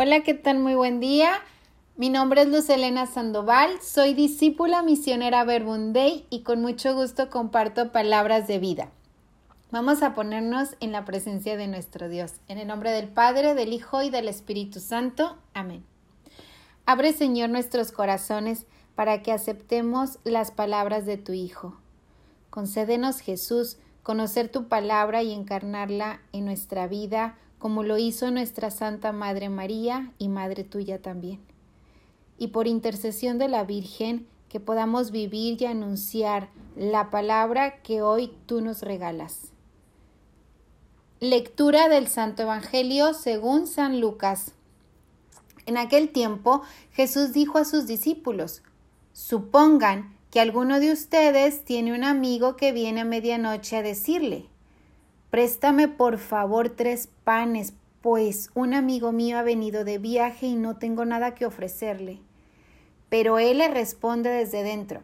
Hola, ¿qué tal? Muy buen día. Mi nombre es Luz Elena Sandoval, soy discípula misionera Verbunday y con mucho gusto comparto palabras de vida. Vamos a ponernos en la presencia de nuestro Dios. En el nombre del Padre, del Hijo y del Espíritu Santo. Amén. Abre, Señor, nuestros corazones para que aceptemos las palabras de tu Hijo. Concédenos, Jesús, conocer tu palabra y encarnarla en nuestra vida como lo hizo nuestra Santa Madre María y Madre tuya también. Y por intercesión de la Virgen, que podamos vivir y anunciar la palabra que hoy tú nos regalas. Lectura del Santo Evangelio según San Lucas. En aquel tiempo Jesús dijo a sus discípulos, Supongan que alguno de ustedes tiene un amigo que viene a medianoche a decirle, Préstame por favor tres panes, pues un amigo mío ha venido de viaje y no tengo nada que ofrecerle. Pero él le responde desde dentro,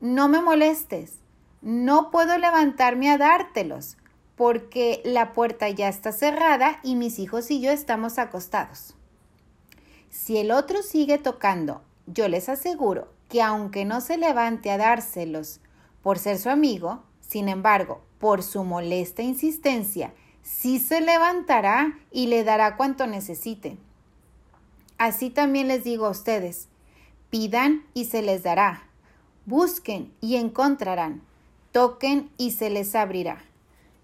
No me molestes, no puedo levantarme a dártelos, porque la puerta ya está cerrada y mis hijos y yo estamos acostados. Si el otro sigue tocando, yo les aseguro que aunque no se levante a dárselos por ser su amigo, sin embargo, por su molesta insistencia, sí se levantará y le dará cuanto necesite. Así también les digo a ustedes, pidan y se les dará, busquen y encontrarán, toquen y se les abrirá.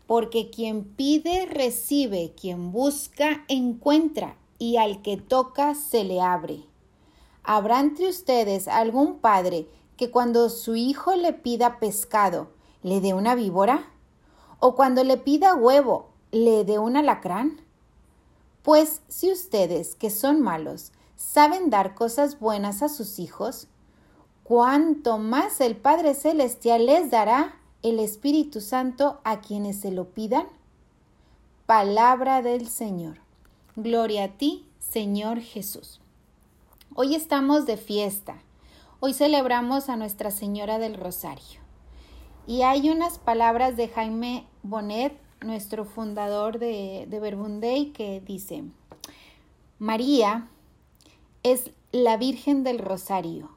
Porque quien pide recibe, quien busca encuentra, y al que toca se le abre. ¿Habrá entre ustedes algún padre que cuando su hijo le pida pescado, le dé una víbora? O cuando le pida huevo, le dé un alacrán? Pues si ustedes, que son malos, saben dar cosas buenas a sus hijos, cuánto más el Padre Celestial les dará el Espíritu Santo a quienes se lo pidan. Palabra del Señor. Gloria a ti, Señor Jesús. Hoy estamos de fiesta. Hoy celebramos a Nuestra Señora del Rosario. Y hay unas palabras de Jaime Bonet, nuestro fundador de, de que dice, María es la Virgen del Rosario,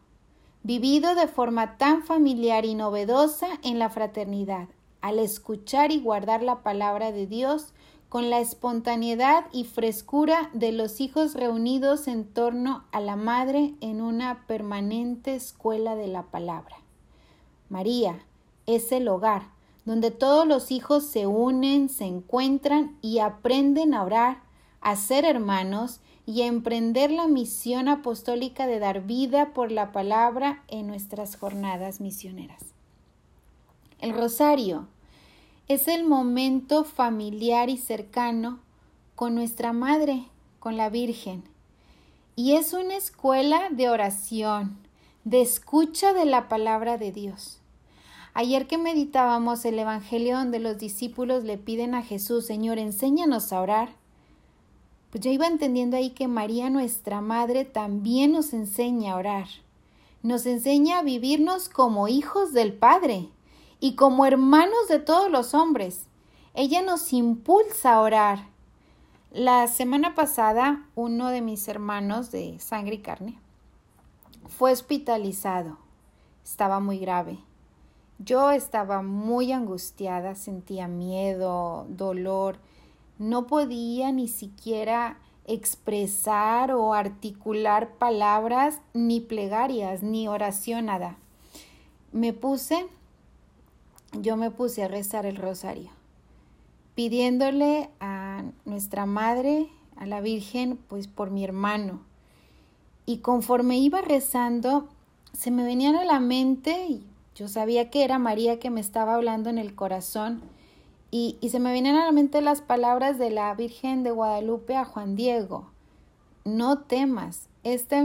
vivido de forma tan familiar y novedosa en la fraternidad, al escuchar y guardar la palabra de Dios con la espontaneidad y frescura de los hijos reunidos en torno a la Madre en una permanente escuela de la palabra. María, es el hogar, donde todos los hijos se unen, se encuentran y aprenden a orar, a ser hermanos y a emprender la misión apostólica de dar vida por la palabra en nuestras jornadas misioneras. El rosario es el momento familiar y cercano con nuestra Madre, con la Virgen, y es una escuela de oración, de escucha de la palabra de Dios. Ayer que meditábamos el Evangelio donde los discípulos le piden a Jesús, Señor, enséñanos a orar, pues yo iba entendiendo ahí que María, nuestra Madre, también nos enseña a orar. Nos enseña a vivirnos como hijos del Padre y como hermanos de todos los hombres. Ella nos impulsa a orar. La semana pasada, uno de mis hermanos de sangre y carne fue hospitalizado. Estaba muy grave. Yo estaba muy angustiada, sentía miedo, dolor, no podía ni siquiera expresar o articular palabras, ni plegarias, ni oración, nada. Me puse, yo me puse a rezar el rosario, pidiéndole a nuestra Madre, a la Virgen, pues por mi hermano. Y conforme iba rezando, se me venían a la mente, yo sabía que era María que me estaba hablando en el corazón y, se me vienen a la mente las palabras de la Virgen de Guadalupe a Juan Diego. No temas esta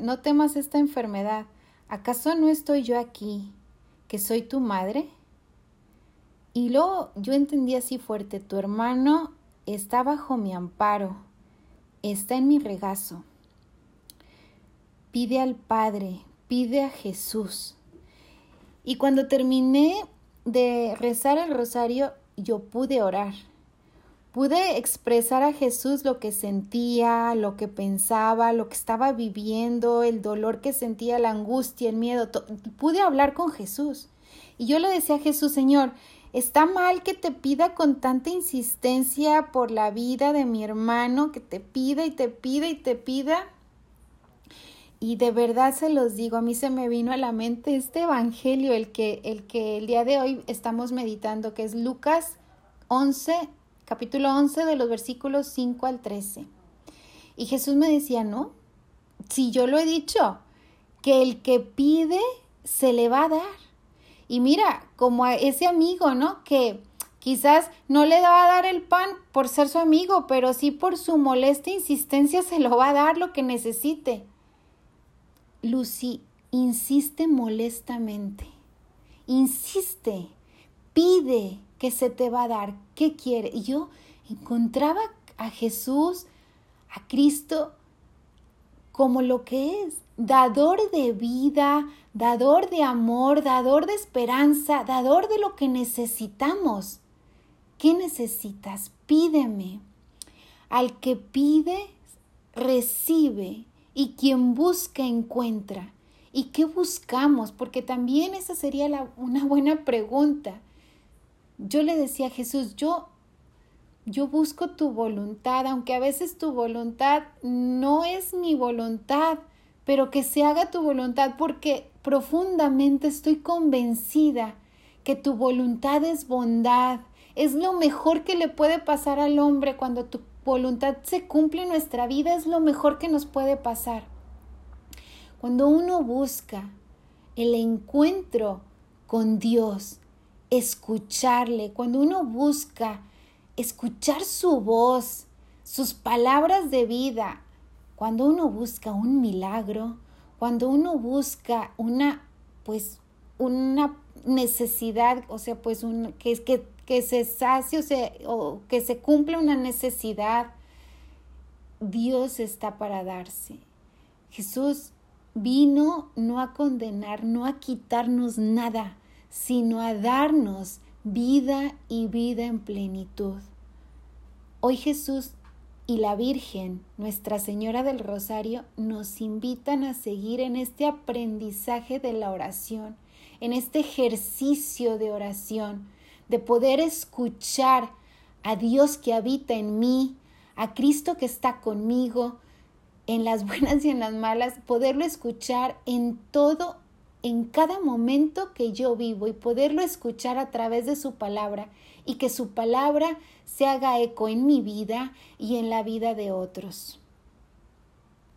no temas esta enfermedad. ¿Acaso no estoy yo aquí, que soy tu madre? Y luego yo entendí así fuerte, tu hermano está bajo mi amparo, está en mi regazo. Pide al Padre, pide a Jesús y cuando terminé de rezar el rosario, yo pude orar. pude expresar a Jesús lo que sentía, lo que pensaba, lo que estaba viviendo, el dolor que sentía, la angustia, el miedo. Pude hablar con Jesús. Y yo le decía a Jesús, Señor, está mal que te pida con tanta insistencia por la vida de mi hermano, que te pida y te pida y te pida. Y de verdad se los digo, a mí se me vino a la mente este evangelio, el que el, que el día de hoy estamos meditando, que es Lucas 11, capítulo 11 de los versículos 5 al 13. Y Jesús me decía, no, si yo lo he dicho, que el que pide se le va a dar. Y mira, como a ese amigo, ¿no? Que quizás no le va a dar el pan por ser su amigo, pero sí por su molesta insistencia se lo va a dar lo que necesite. Lucy insiste molestamente, insiste, pide, que se te va a dar, qué quiere. Y yo encontraba a Jesús, a Cristo, como lo que es, dador de vida, dador de amor, dador de esperanza, dador de lo que necesitamos. ¿Qué necesitas? Pídeme. Al que pide, recibe, y quien busca, encuentra. ¿Y qué buscamos? Porque también esa sería una buena pregunta yo le decía a Jesús, yo, yo busco tu voluntad, aunque a veces tu voluntad no es mi voluntad, pero que se haga tu voluntad porque profundamente estoy convencida que tu voluntad es bondad, es lo mejor que le puede pasar al hombre cuando tu voluntad se cumple en nuestra vida, es lo mejor que nos puede pasar. Cuando uno busca el encuentro con Dios, escucharle, cuando uno busca escuchar su voz, sus palabras de vida, cuando uno busca un milagro, cuando uno busca una, pues, una necesidad, o sea, pues, un, que, que, que se sacie o, o que se cumpla una necesidad, Dios está para darse. Jesús vino no a condenar, no a quitarnos nada, sino a darnos vida y vida en plenitud. Hoy Jesús y la Virgen, Nuestra Señora del Rosario, nos invitan a seguir en este aprendizaje de la oración, en este ejercicio de oración, de poder escuchar a Dios que habita en mí, a Cristo que está conmigo, en las buenas y en las malas, poderlo escuchar en todo en cada momento que yo vivo y poderlo escuchar a través de su palabra y que su palabra se haga eco en mi vida y en la vida de otros.